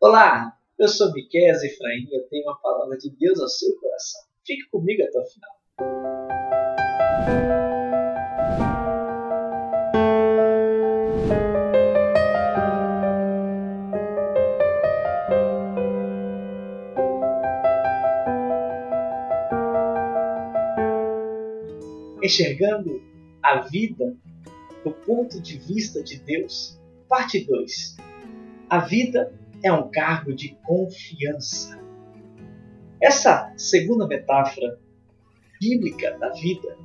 Olá, eu sou Miquel Efraim e eu tenho uma palavra de Deus ao seu coração. Fique comigo até o final. Enxergando a vida do ponto de vista de Deus, parte 2. A vida é um cargo de confiança. Essa segunda metáfora bíblica da vida,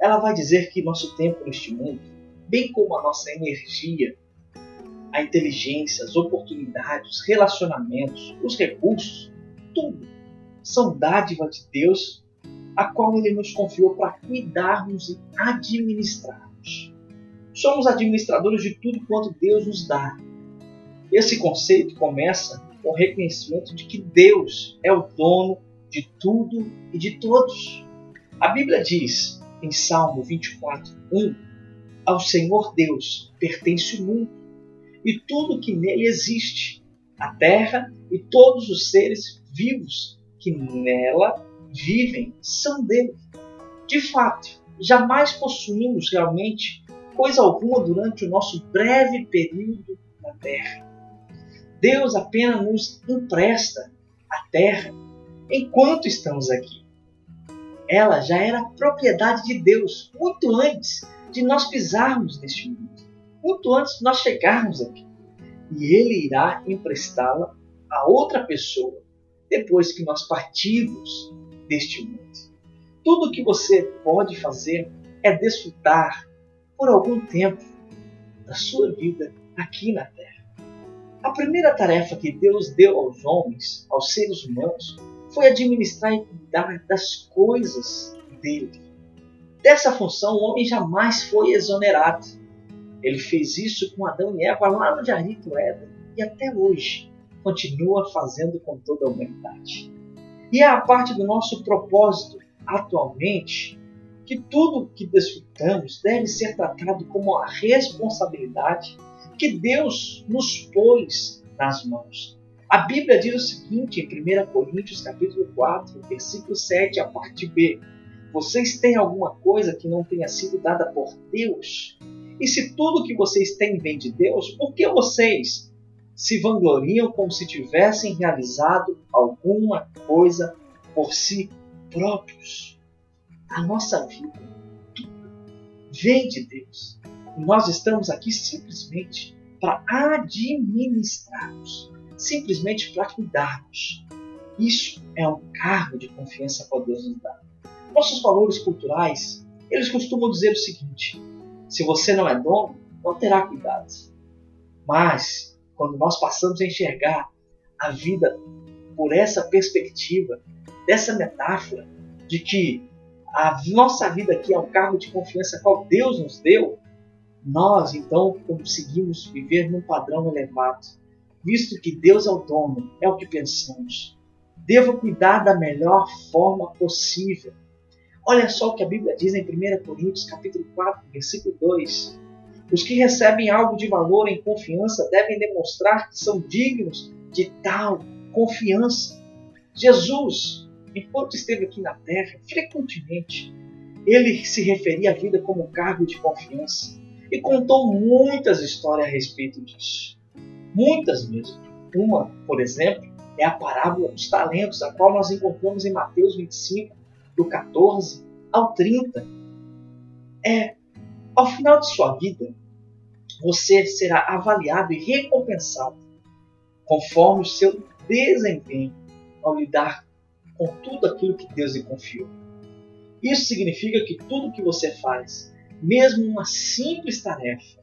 ela vai dizer que nosso tempo neste mundo, bem como a nossa energia, a inteligência, as oportunidades, os relacionamentos, os recursos, tudo são dádiva de Deus, a qual Ele nos confiou para cuidarmos e administrarmos. Somos administradores de tudo quanto Deus nos dá, esse conceito começa com o reconhecimento de que Deus é o dono de tudo e de todos. A Bíblia diz em Salmo 24, 1: Ao Senhor Deus pertence o mundo e tudo que nele existe, a terra e todos os seres vivos que nela vivem são dele. De fato, jamais possuímos realmente coisa alguma durante o nosso breve período na terra. Deus apenas nos empresta a terra enquanto estamos aqui. Ela já era propriedade de Deus muito antes de nós pisarmos neste mundo, muito antes de nós chegarmos aqui. E Ele irá emprestá-la a outra pessoa depois que nós partirmos deste mundo. Tudo o que você pode fazer é desfrutar por algum tempo da sua vida aqui na Terra. A primeira tarefa que Deus deu aos homens, aos seres humanos, foi administrar e cuidar das coisas dele. Dessa função, o homem jamais foi exonerado. Ele fez isso com Adão e Eva lá no Jardim do Éden e até hoje continua fazendo com toda a humanidade. E é a parte do nosso propósito atualmente que tudo que desfrutamos deve ser tratado como a responsabilidade que Deus nos pôs nas mãos. A Bíblia diz o seguinte em 1 Coríntios capítulo 4, versículo 7, a parte B. Vocês têm alguma coisa que não tenha sido dada por Deus? E se tudo que vocês têm vem de Deus, por que vocês se vangloriam como se tivessem realizado alguma coisa por si próprios? A nossa vida vem de Deus. Nós estamos aqui simplesmente para administrarmos, simplesmente para cuidarmos. Isso é um cargo de confiança que Deus nos dá. Nossos valores culturais, eles costumam dizer o seguinte: se você não é dono, não terá cuidado. Mas, quando nós passamos a enxergar a vida por essa perspectiva, dessa metáfora de que a nossa vida aqui é um cargo de confiança qual Deus nos deu, nós, então, conseguimos viver num padrão elevado, visto que Deus é o dono, é o que pensamos. Devo cuidar da melhor forma possível. Olha só o que a Bíblia diz em 1 Coríntios capítulo 4, versículo 2. Os que recebem algo de valor em confiança devem demonstrar que são dignos de tal confiança. Jesus, enquanto esteve aqui na terra, frequentemente, ele se referia à vida como cargo de confiança e contou muitas histórias a respeito disso. Muitas mesmo. Uma, por exemplo, é a parábola dos talentos, a qual nós encontramos em Mateus 25, do 14 ao 30. É, ao final de sua vida, você será avaliado e recompensado conforme o seu desempenho ao lidar com tudo aquilo que Deus lhe confiou. Isso significa que tudo que você faz mesmo uma simples tarefa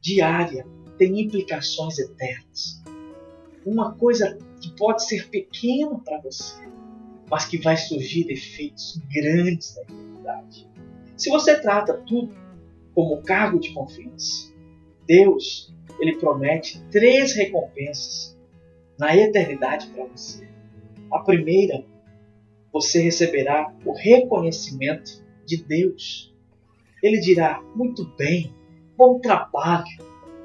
diária tem implicações eternas. Uma coisa que pode ser pequena para você, mas que vai surgir efeitos grandes na eternidade. Se você trata tudo como cargo de confiança, Deus ele promete três recompensas na eternidade para você. A primeira, você receberá o reconhecimento de Deus ele dirá: Muito bem, bom trabalho.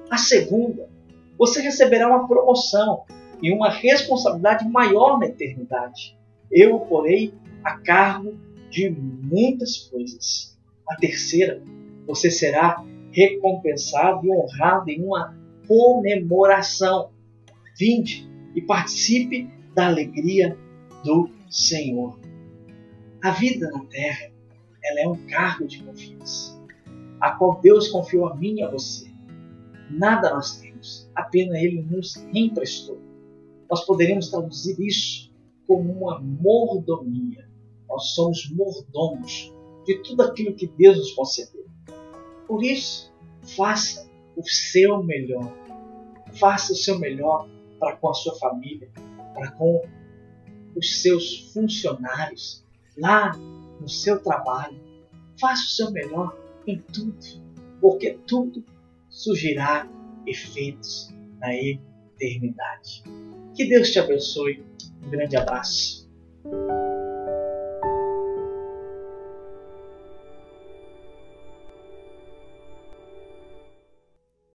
A segunda, você receberá uma promoção e uma responsabilidade maior na eternidade. Eu o porei a cargo de muitas coisas. A terceira, você será recompensado e honrado em uma comemoração. Vinde e participe da alegria do Senhor. A vida na terra, ela é um cargo de confiança, a qual Deus confiou a mim e a você. Nada nós temos, apenas Ele nos emprestou. Nós poderíamos traduzir isso como uma mordomia. Nós somos mordomos de tudo aquilo que Deus nos concedeu. Por isso, faça o seu melhor. Faça o seu melhor para com a sua família, para com os seus funcionários, lá no seu trabalho. Faça o seu melhor em tudo, porque tudo surgirá efeitos na eternidade. Que Deus te abençoe. Um grande abraço.